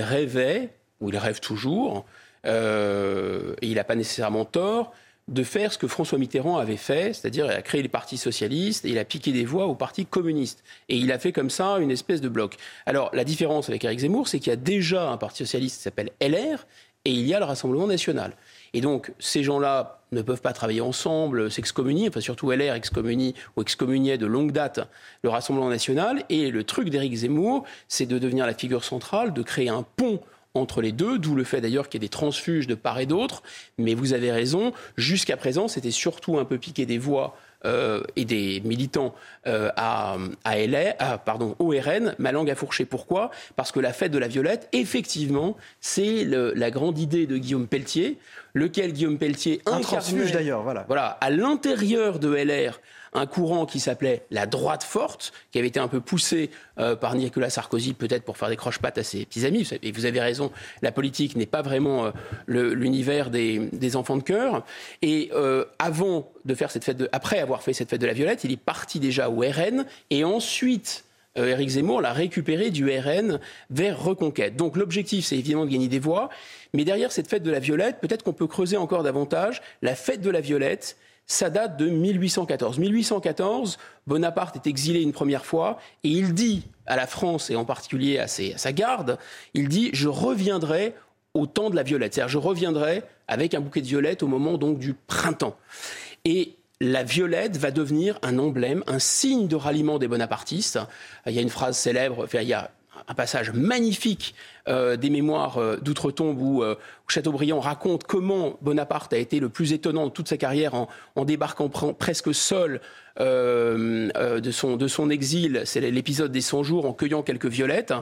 rêvait, ou il rêve toujours, euh, et il n'a pas nécessairement tort, de faire ce que François Mitterrand avait fait, c'est-à-dire il a créé les partis socialistes et il a piqué des voix au parti communiste. Et il a fait comme ça une espèce de bloc. Alors la différence avec Eric Zemmour, c'est qu'il y a déjà un parti socialiste qui s'appelle LR et il y a le Rassemblement national. Et donc, ces gens-là ne peuvent pas travailler ensemble, s'excommunient, enfin surtout LR excommunie ou excommuniait de longue date le Rassemblement national. Et le truc d'Éric Zemmour, c'est de devenir la figure centrale, de créer un pont entre les deux, d'où le fait d'ailleurs qu'il y ait des transfuges de part et d'autre. Mais vous avez raison, jusqu'à présent, c'était surtout un peu piquer des voix euh, et des militants euh, à, à, pardon, au RN, ma langue a fourché. Pourquoi? Parce que la fête de la Violette, effectivement, c'est la grande idée de Guillaume Pelletier, lequel Guillaume Pelletier un transfuge d'ailleurs, voilà. Voilà, à l'intérieur de LR, un courant qui s'appelait la droite forte, qui avait été un peu poussé euh, par Nicolas Sarkozy, peut-être pour faire des croche-pattes à ses petits amis. Et vous avez raison, la politique n'est pas vraiment euh, l'univers des, enfants de cœur. Et euh, avant de faire cette fête, de, après avoir fait cette fête de la Violette, il est parti déjà au RN et ensuite. Éric Zemmour l'a récupéré du RN vers Reconquête. Donc l'objectif, c'est évidemment de gagner des voix, mais derrière cette fête de la Violette, peut-être qu'on peut creuser encore davantage. La fête de la Violette, ça date de 1814. 1814, Bonaparte est exilé une première fois et il dit à la France et en particulier à, sa garde, il dit je reviendrai au temps de la violette, c'est-à-dire je reviendrai avec un bouquet de violettes au moment donc du printemps. Et la violette va devenir un emblème, un signe de ralliement des bonapartistes. Il y a une phrase célèbre, enfin, il y a un passage magnifique euh, des mémoires euh, d'outre-tombe euh, où, Chateaubriand raconte comment Bonaparte a été le plus étonnant de toute sa carrière en, débarquant presque seul de, son, de son exil. C'est l'épisode des 100 jours en cueillant quelques violettes.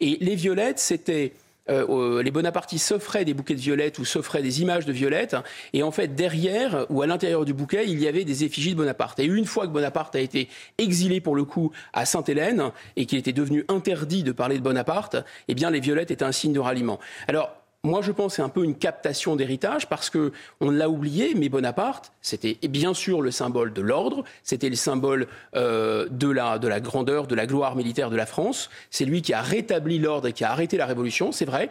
Et les violettes, c'était euh, les bonapartistes s'offraient des bouquets de violettes ou s'offraient des images de violettes. Et en fait, derrière ou à l'intérieur du bouquet, il y avait des effigies de Bonaparte. Et une fois que Bonaparte a été exilé pour le coup à Sainte-Hélène et qu'il était devenu interdit de parler de Bonaparte, eh bien les violettes étaient un signe de ralliement. Alors moi, je pense c'est un peu une captation d'héritage parce que on l'a oublié, mais Bonaparte, c'était bien sûr le symbole de l'ordre, c'était le symbole euh, de, la, de la grandeur, de la gloire militaire de la France. C'est lui qui a rétabli l'ordre et qui a arrêté la révolution, c'est vrai.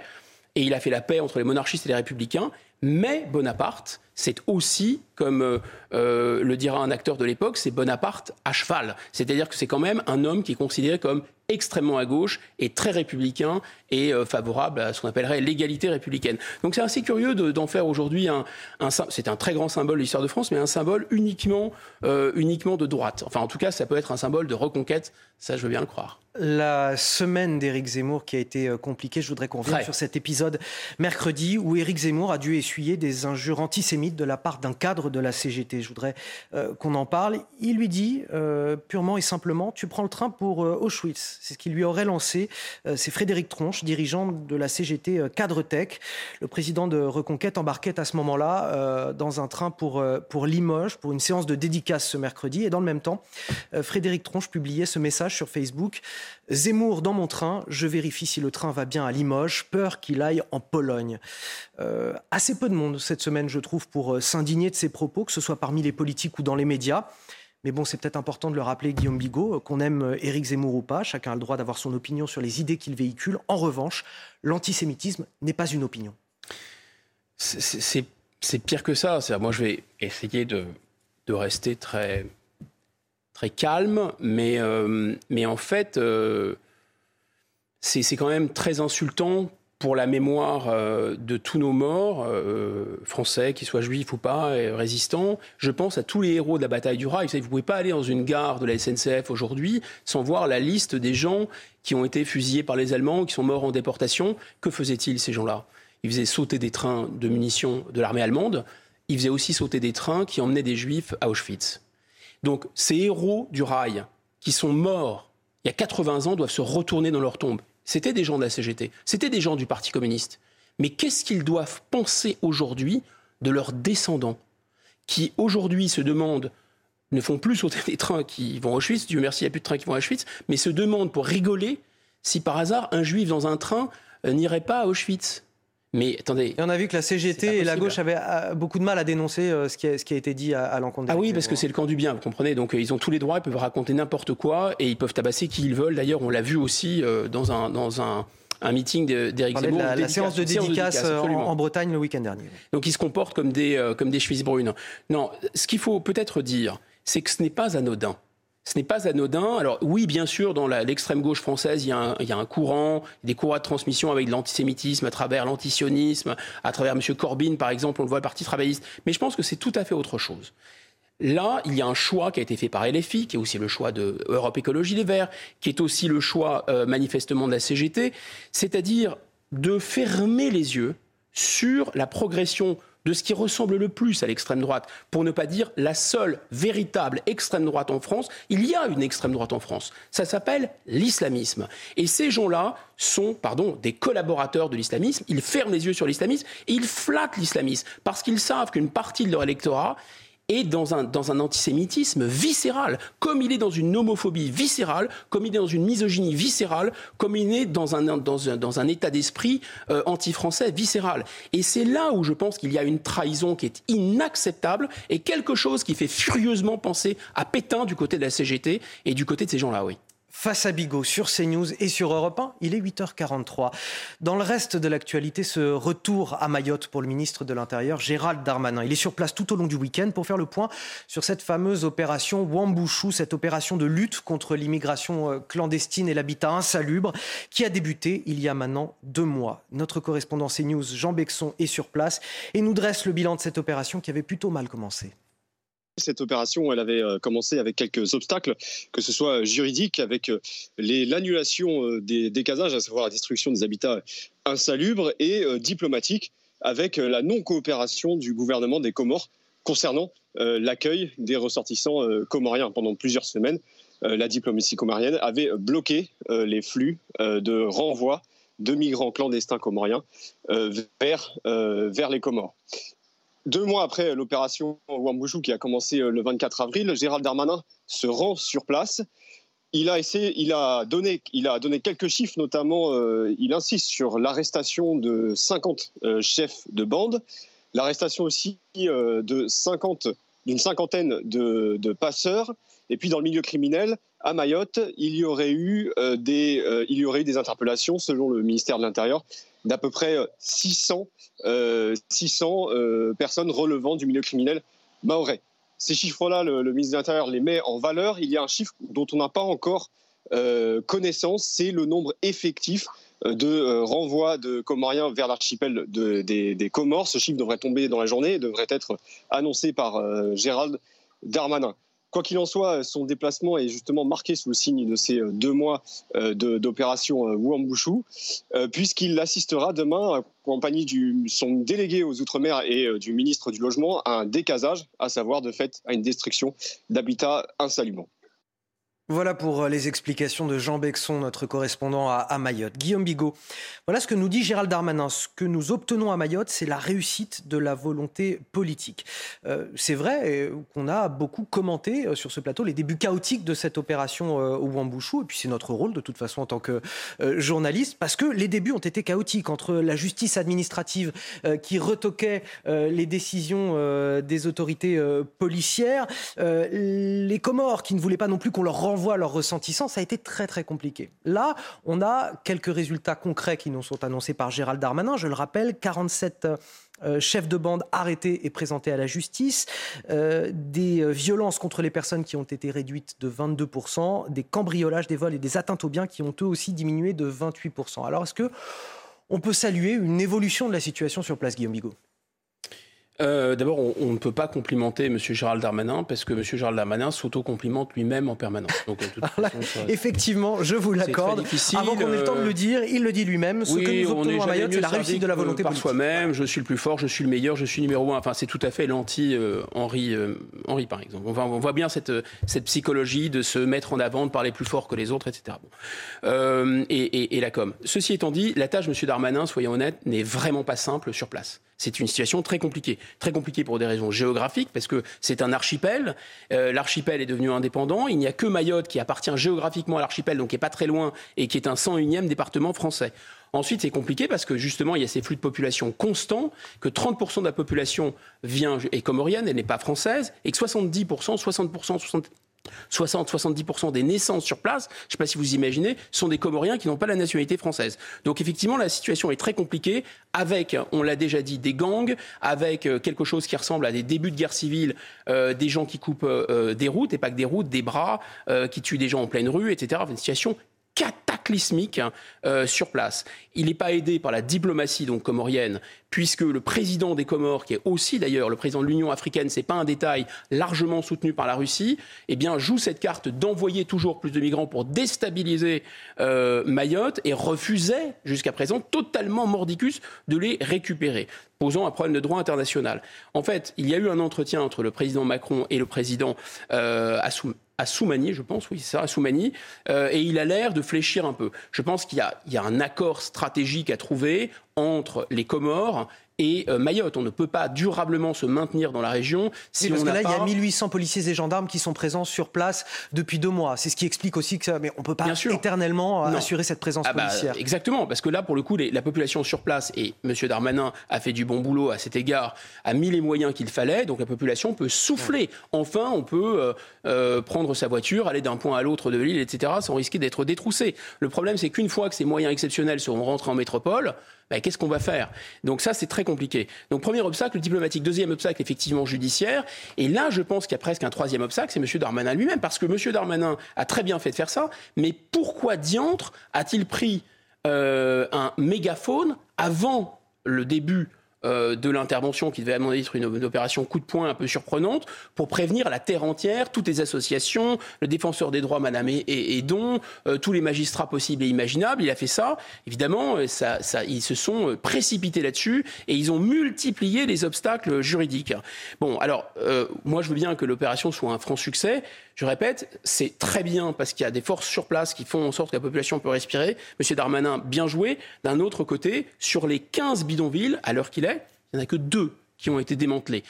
Et il a fait la paix entre les monarchistes et les républicains. Mais Bonaparte, c'est aussi, comme euh, euh, le dira un acteur de l'époque, c'est Bonaparte à cheval. C'est-à-dire que c'est quand même un homme qui est considéré comme extrêmement à gauche et très républicain et euh, favorable à ce qu'on appellerait l'égalité républicaine. Donc c'est assez curieux d'en faire aujourd'hui un, c'est un très grand symbole de l'histoire de France, mais un symbole uniquement, uniquement de droite. Enfin en tout cas, ça peut être un symbole de reconquête, ça je veux bien le croire la semaine d'Éric Zemmour qui a été euh, compliquée. Je voudrais qu'on revienne sur cet épisode mercredi où Éric Zemmour a dû essuyer des injures antisémites de la part d'un cadre de la CGT. Je voudrais euh, qu'on en parle. Il lui dit euh, purement et simplement Tu prends le train pour Auschwitz. C'est ce qu'il lui aurait lancé. C'est Frédéric Tronche, dirigeant de la CGT Cadre Tech. Le président de Reconquête embarquait à ce moment-là dans un train pour, pour Limoges pour une séance de dédicace ce mercredi. Et dans le même temps, Frédéric Tronche publiait ce message sur Facebook. Zemmour dans mon train, je vérifie si le train va bien à Limoges, peur qu'il aille en Pologne. Euh, assez peu de monde cette semaine, je trouve, pour euh, s'indigner de ces propos, que ce soit parmi les politiques ou dans les médias. Mais bon, c'est peut-être important de le rappeler, Guillaume Bigot, euh, qu'on aime Éric Zemmour ou pas, chacun a le droit d'avoir son opinion sur les idées qu'il véhicule. En revanche, l'antisémitisme n'est pas une opinion. C'est pire que ça. Moi, je vais essayer de, de rester très très calme, mais, euh, mais en fait, euh, c'est quand même très insultant pour la mémoire euh, de tous nos morts, français, qu'ils soient juifs ou pas, résistants. Je pense à tous les héros de la bataille du rail. Vous ne pouvez pas aller dans une gare de la SNCF aujourd'hui sans voir la liste des gens qui ont été fusillés par les Allemands qui sont morts en déportation. Que faisaient-ils, ces gens-là? Ils faisaient sauter des trains de munitions de l'armée allemande. Ils faisaient aussi sauter des trains qui emmenaient des juifs à Auschwitz. Donc ces héros du rail qui sont morts il y a 80 ans doivent se retourner dans leur tombe. C'était des gens de la CGT, c'était des gens du Parti communiste. Mais qu'est-ce qu'ils doivent penser aujourd'hui de leurs descendants qui aujourd'hui se demandent ne font plus sauter des trains qui vont à Auschwitz, Dieu merci, il n'y a plus de trains qui vont à Auschwitz, mais se demandent pour rigoler si par hasard un juif dans un train euh, n'irait pas à Auschwitz? Mais attendez. Et on a vu que la CGT et la gauche avaient euh, beaucoup de mal à dénoncer euh, ce qui a, ce qui a été dit à, l'encontre Ah oui, parce que c'est le camp du bien, vous comprenez. Donc euh, ils ont tous les droits, ils peuvent raconter n'importe quoi et ils peuvent tabasser qui ils veulent. D'ailleurs, on l'a vu aussi dans un. Dans un un meeting d'Éric Zemmour. La, la séance de dédicace, en, Bretagne le week-end dernier. Donc ils se comportent comme des, comme des brunes. Non, ce qu'il faut peut-être dire, c'est que ce n'est pas anodin. Ce n'est pas anodin. Alors oui, bien sûr, dans l'extrême gauche française, il y, a un, courant, des courants de transmission avec de l'antisémitisme à travers l'antisionisme, à travers M. Corbyn, par exemple, on le voit, le Parti travailliste. Mais je pense que c'est tout à fait autre chose. Là, il y a un choix qui a été fait par LFI, qui est aussi le choix de Europe Écologie Les Verts, qui est aussi le choix euh, manifestement de la CGT, c'est-à-dire de fermer les yeux sur la progression de ce qui ressemble le plus à l'extrême droite, pour ne pas dire la seule véritable extrême droite en France. Il y a une extrême droite en France. Ça s'appelle l'islamisme. Et ces gens-là sont, pardon, des collaborateurs de l'islamisme. Ils ferment les yeux sur l'islamisme et ils flattent l'islamisme parce qu'ils savent qu'une partie de leur électorat est dans un, dans un antisémitisme viscéral, comme il est dans une homophobie viscérale, comme il est dans une misogynie viscérale, comme il est dans un, dans un, dans un état d'esprit euh, anti-français viscéral. Et c'est là où je pense qu'il y a une trahison qui est inacceptable et quelque chose qui fait furieusement penser à Pétain du côté de la CGT et du côté de ces gens-là, oui face à Bigot sur CNews et sur Europe 1. Il est 8h43. Dans le reste de l'actualité, ce retour à Mayotte pour le ministre de l'Intérieur, Gérald Darmanin. Il est sur place tout au long du week-end pour faire le point sur cette fameuse opération Wambouchou, cette opération de lutte contre l'immigration euh, clandestine et l'habitat insalubre qui a débuté il y a maintenant deux mois. Notre correspondant CNews, Jean Bexon, est sur place et nous dresse le bilan de cette opération qui avait plutôt mal commencé. Cette opération, avait euh, commencé avec quelques obstacles, que ce soit juridique, avec euh, l'annulation euh, des, casages, à savoir la destruction des habitats insalubres, et diplomatique, avec la non-coopération du gouvernement des Comores concernant l'accueil des ressortissants comoriens. Pendant plusieurs semaines, la diplomatie comorienne avait bloqué les flux de renvoi de migrants clandestins comoriens vers les Comores. Deux mois après l'opération Wambouchou qui a commencé le 24 avril, Gérald Darmanin se rend sur place. Il a, essayé, il, a donné, il a donné quelques chiffres, notamment euh, il insiste sur l'arrestation de 50 euh, chefs de bande, l'arrestation aussi euh, de 50, d'une cinquantaine de, de, passeurs, et puis dans le milieu criminel, à Mayotte, il y aurait eu, des, il y aurait eu des interpellations, selon le ministère de l'Intérieur, d'à peu près 600, 600 personnes relevant du milieu criminel maorais. Ces chiffres-là, le, ministre de l'Intérieur les met en valeur. Il y a un chiffre dont on n'a pas encore euh, connaissance, c'est le nombre effectif euh, de euh, renvois de Comoriens vers l'archipel des, des, Comores. Ce chiffre devrait tomber dans la journée, devrait être annoncé par Gérald Darmanin. Quoi qu'il en soit, son déplacement est justement marqué sous le signe de ces deux mois d'opération Wuambushu, puisqu'il assistera demain, en compagnie de son délégué aux Outre-mer et du ministre du Logement, à un décasage, à savoir de fait à une destruction d'habitats insalubres. Voilà pour euh, les explications de Jean Bexon, notre correspondant à, Mayotte. Guillaume Bigot, voilà ce que nous dit Gérald Darmanin. Ce que nous obtenons à Mayotte, c'est la réussite de la volonté politique. Euh, c'est vrai qu'on a beaucoup commenté euh, sur ce plateau les débuts chaotiques de cette opération au Wambouchou, et puis c'est notre rôle de toute façon en tant que journaliste, parce que les débuts ont été chaotiques entre la justice administrative qui retoquait les décisions des autorités policières, les Comores qui ne voulaient pas non plus qu'on leur renvoie leur ressentissant, ça a été très très compliqué. Là, on a quelques résultats concrets qui nous sont annoncés par Gérald Darmanin. Je le rappelle, 47 euh, chefs de bande arrêtés et présentés à la justice, euh, des euh, violences contre les personnes qui ont été réduites de 22%, des cambriolages, des vols et des atteintes aux biens qui ont eux aussi diminué de 28%. Alors est-ce que on peut saluer une évolution de la situation sur place, Guillaume Bigot? Euh, d'abord, on, ne peut pas complimenter M. Gérald Darmanin parce que M. Gérald Darmanin s'auto-complimente lui-même en permanence. Donc, effectivement, je vous l'accorde. Avant qu'on ait le temps de le dire, il le dit lui-même. Ce que nous obtenons à Mayotte, c'est la réussite de la volonté par soi-même. Je suis le plus fort, je suis le meilleur, je suis numéro un. Enfin, c'est tout à fait l'anti-Henri, euh, Henri, par exemple. On, on, voit bien cette, cette psychologie de se mettre en avant, de parler plus fort que les autres, etc. Euh, et, et, et la com. Ceci étant dit, la tâche, M. Darmanin, soyons honnêtes, n'est vraiment pas simple sur place c'est une situation très compliquée. Très compliquée pour des raisons géographiques, parce que c'est un archipel. Euh, l'archipel est devenu indépendant. Il n'y a que Mayotte qui appartient géographiquement à l'archipel, donc qui n'est pas très loin, et qui est un 101e département français. Ensuite, c'est compliqué parce que justement, il y a ces flux de population constants, que 30% de la population vient est comorienne, elle n'est pas française, et que 70%, 60%, 60, 60-70% des naissances sur place, je ne sais pas si vous imaginez, sont des Comoriens qui n'ont pas la nationalité française. Donc effectivement, la situation est très compliquée, avec, on l'a déjà dit, des gangs, avec euh, quelque chose qui ressemble à des débuts de guerre civile, euh, des gens qui coupent euh, des routes, et pas que des routes, des bras, qui tuent des gens en pleine rue, etc. Une situation cataclysmique euh, sur place. Il n'est pas aidé par la diplomatie donc comorienne, puisque le président des Comores, qui est aussi d'ailleurs le président de l'Union africaine, c'est pas un détail, largement soutenu par la Russie, eh bien joue cette carte d'envoyer toujours plus de migrants pour déstabiliser euh, Mayotte et refusait jusqu'à présent totalement mordicus de les récupérer posant un problème de droit international. En fait, il y a eu un entretien entre le président Macron et le président euh, Assou à je pense, oui, c'est ça, euh, et il a l'air de fléchir un peu. Je pense qu'il y, y, a un accord stratégique à trouver entre les Comores et euh, Mayotte. On ne peut pas durablement se maintenir dans la région si parce on que là, il y a 1800 policiers et gendarmes qui sont présents sur place depuis deux mois. C'est ce qui explique aussi que ça, mais on peut pas éternellement euh, assurer cette présence ah bah, policière. Exactement, parce que là, pour le coup, la population sur place et M. Darmanin a fait du bon boulot à cet égard, a mis les moyens qu'il fallait, donc la population peut souffler. Enfin, on peut euh, prendre sa voiture, aller d'un point à l'autre de l'île, etc., sans risquer d'être détroussé. Le problème, c'est qu'une fois que ces moyens exceptionnels seront rentrés en métropole, bah, qu'est-ce qu'on va faire? Donc ça, c'est très compliqué. Donc premier obstacle diplomatique. Deuxième obstacle, effectivement, judiciaire. Et là, je pense qu'il y a presque un troisième obstacle, c'est M. Darmanin lui-même. Parce que M. Darmanin a très bien fait de faire ça. Mais pourquoi diantre a-t-il pris euh, un mégaphone avant le début euh, de l'intervention qui devait à mon être une, opération coup de poing un peu surprenante pour prévenir la terre entière, toutes les associations, le défenseur des droits, Madame et, Don, euh, tous les magistrats possibles et imaginables. Il a fait ça. Évidemment, euh, ça, ça, ils se sont précipités là-dessus et ils ont multiplié les obstacles juridiques. Bon, alors, moi, je veux bien que l'opération soit un franc succès. Je répète, c'est très bien parce qu'il y a des forces sur place qui font en sorte que la population peut respirer. Monsieur Darmanin, bien joué. D'un autre côté, sur les 15 bidonvilles, à l'heure qu'il est, il n'y en a que deux qui ont été démantelés.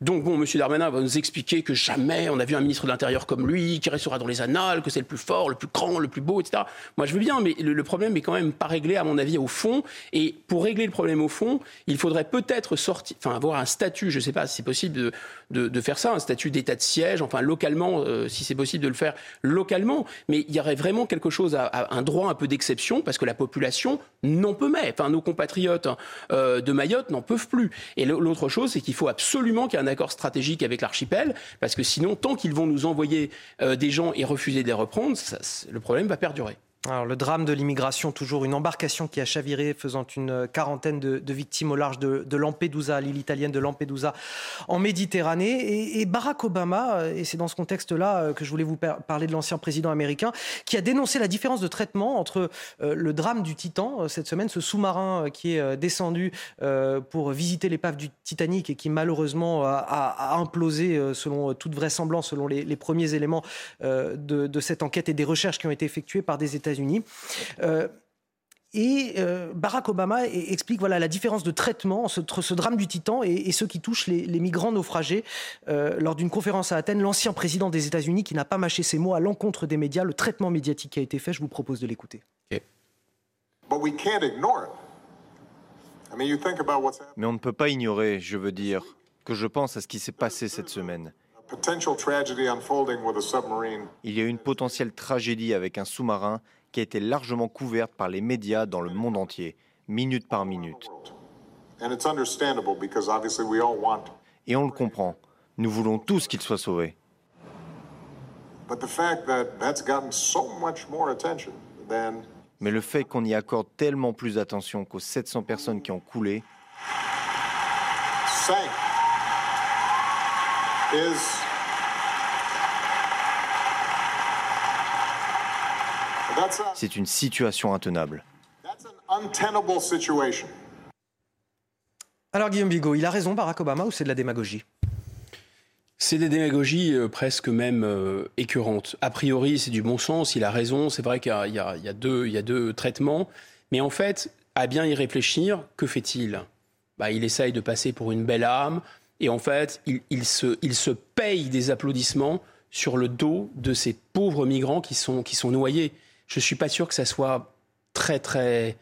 Donc bon, M. Darmanin va nous expliquer que jamais on a vu un ministre de l'Intérieur comme lui, qui restera dans les annales, que c'est le plus fort, le plus grand, le plus beau, etc. Moi, je veux bien, mais le, problème est quand même pas réglé, à mon avis, au fond. Et pour régler le problème au fond, il faudrait peut-être sortir, enfin avoir un statut, je ne sais pas si c'est possible de, de, faire ça, un statut d'état de siège, enfin localement, euh, si c'est possible de le faire localement. Mais il y aurait vraiment quelque chose à, un droit un peu d'exception, parce que la population n'en peut mais. Enfin, nos compatriotes euh, de Mayotte n'en peuvent plus. Et l'autre chose, c'est qu'il faut absolument qu'il y ait un accord stratégique avec l'archipel, parce que sinon, tant qu'ils vont nous envoyer euh, des gens et refuser de les reprendre, le problème va perdurer. Alors, le drame de l'immigration, toujours une embarcation qui a chaviré, faisant une quarantaine de, victimes au large de, Lampedusa, l'île italienne de Lampedusa, en Méditerranée. Et, Barack Obama, et c'est dans ce contexte-là euh, que je voulais vous parler de l'ancien président américain, qui a dénoncé la différence de traitement entre euh, le drame du Titan euh, cette semaine, ce sous-marin qui est descendu pour visiter l'épave du Titanic et qui malheureusement a, implosé, selon toute vraisemblance, selon les, premiers éléments de, de cette enquête et des recherches qui ont été effectuées par des États euh, et euh, Barack Obama explique voilà la différence de traitement entre ce drame du Titan et, ceux qui touchent les, migrants naufragés. Euh, lors d'une conférence à Athènes, l'ancien président des États-Unis, qui n'a pas mâché ses mots à l'encontre des médias, le traitement médiatique qui a été fait, je vous propose de l'écouter. Mais on ne peut pas ignorer, je veux dire, que je pense à ce qui s'est passé cette semaine. Il y a une potentielle tragédie avec un sous-marin qui a été largement couverte par les médias dans le monde entier, minute par minute. Et on le comprend. Nous voulons tous qu'il soit sauvé. Mais le fait qu'on y accorde tellement plus d'attention qu'aux 700 personnes qui ont coulé, c'est une situation intenable. Alors Guillaume Bigot, il a raison Barack Obama ou c'est de la démagogie? C'est des démagogies euh, presque même euh, écœurantes. A priori, c'est du bon sens, il a raison, c'est vrai qu'il y, y, a deux traitements, mais en fait, à bien y réfléchir, que fait-il? Bah, Il essaye de passer pour une belle âme, et en fait, il, se, il se paye des applaudissements sur le dos de ces pauvres migrants qui sont, qui sont noyés. Je ne suis pas sûr que ça soit très, très,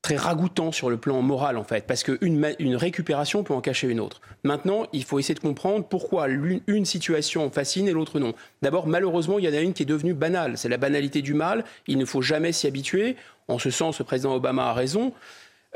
très ragoûtant sur le plan moral, en fait, parce qu'une une récupération peut en cacher une autre. Maintenant, il faut essayer de comprendre pourquoi une situation fascine et l'autre non. D'abord, malheureusement, il y en a une qui est devenue banale. C'est la banalité du mal. Il ne faut jamais s'y habituer. En ce sens, le président Obama a raison.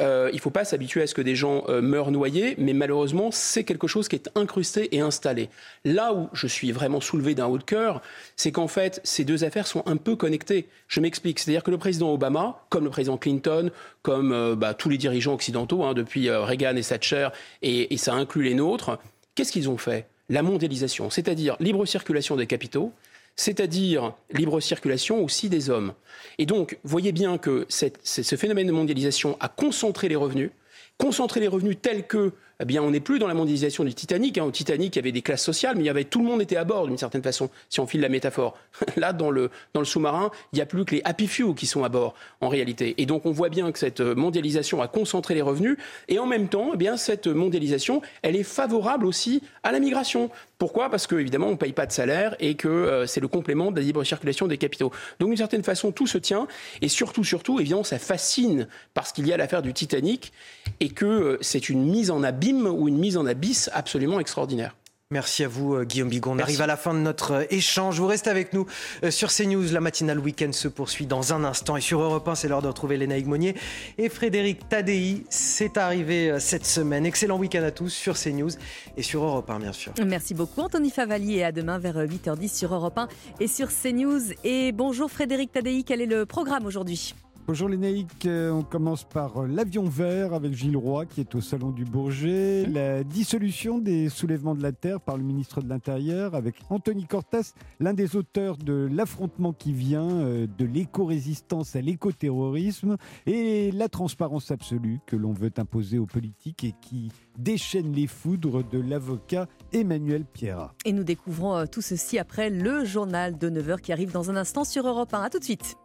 Euh, il ne faut pas s'habituer à ce que des gens euh, meurent noyés, mais malheureusement, c'est quelque chose qui est incrusté et installé. Là où je suis vraiment soulevé d'un haut de cœur, c'est qu'en fait, ces deux affaires sont un peu connectées. Je m'explique. C'est-à-dire que le président Obama, comme le président Clinton, comme euh, bah, tous les dirigeants occidentaux, hein, depuis Reagan et Thatcher, et, et ça inclut les nôtres, qu'est-ce qu'ils ont fait? La mondialisation, c'est-à-dire libre circulation des capitaux, c'est-à-dire libre circulation aussi des hommes. Et donc, voyez bien que ce phénomène de mondialisation a concentré les revenus, concentré les revenus tels que eh bien, on n'est plus dans la mondialisation du Titanic. Hein. Au Titanic, il y avait des classes sociales, mais tout le monde était à bord d'une certaine façon, si on file la métaphore. (laughs) Là, dans le, sous-marin, il n'y a plus que les happy few qui sont à bord, en réalité. Et donc, on voit bien que cette mondialisation a concentré les revenus, et en même temps, eh bien, cette mondialisation, elle est favorable aussi à la migration. Pourquoi? Parce qu'évidemment, on ne paye pas de salaire et que euh, c'est le complément de la libre circulation des capitaux. Donc, d'une certaine façon, tout se tient. Et surtout, surtout, évidemment, ça fascine parce qu'il y a l'affaire du Titanic et que euh, c'est une mise en abîme ou une mise en abysse absolument extraordinaire. Merci à vous, euh, Guillaume Bigon. On arrive à la fin de notre euh, échange. Vous restez avec nous euh, sur CNews. La matinale week-end se poursuit dans un instant. Et sur Europe 1, c'est l'heure de retrouver Léna Monnier et Frédéric Tadei. C'est arrivé cette semaine. Excellent week-end à tous sur CNews et sur Europe 1, bien sûr. Merci beaucoup, Anthony Favali. Et à demain vers 8h10 sur Europe 1 et sur CNews. Et bonjour, Frédéric Tadei. Quel est le programme aujourd'hui? Bonjour les naïcs, euh, on commence par euh, l'avion vert avec Gilles Roy qui est au Salon du Bourget, la dissolution des soulèvements de la Terre par le ministre de l'Intérieur avec Anthony Cortas, l'un des auteurs de l'affrontement qui vient, euh, de l'éco-résistance à l'éco-terrorisme et la transparence absolue que l'on veut imposer aux politiques et qui déchaîne les foudres de l'avocat Emmanuel Pierra. Et nous découvrons tout ceci après le journal de 9h qui arrive dans un instant sur Europe 1. A tout de suite.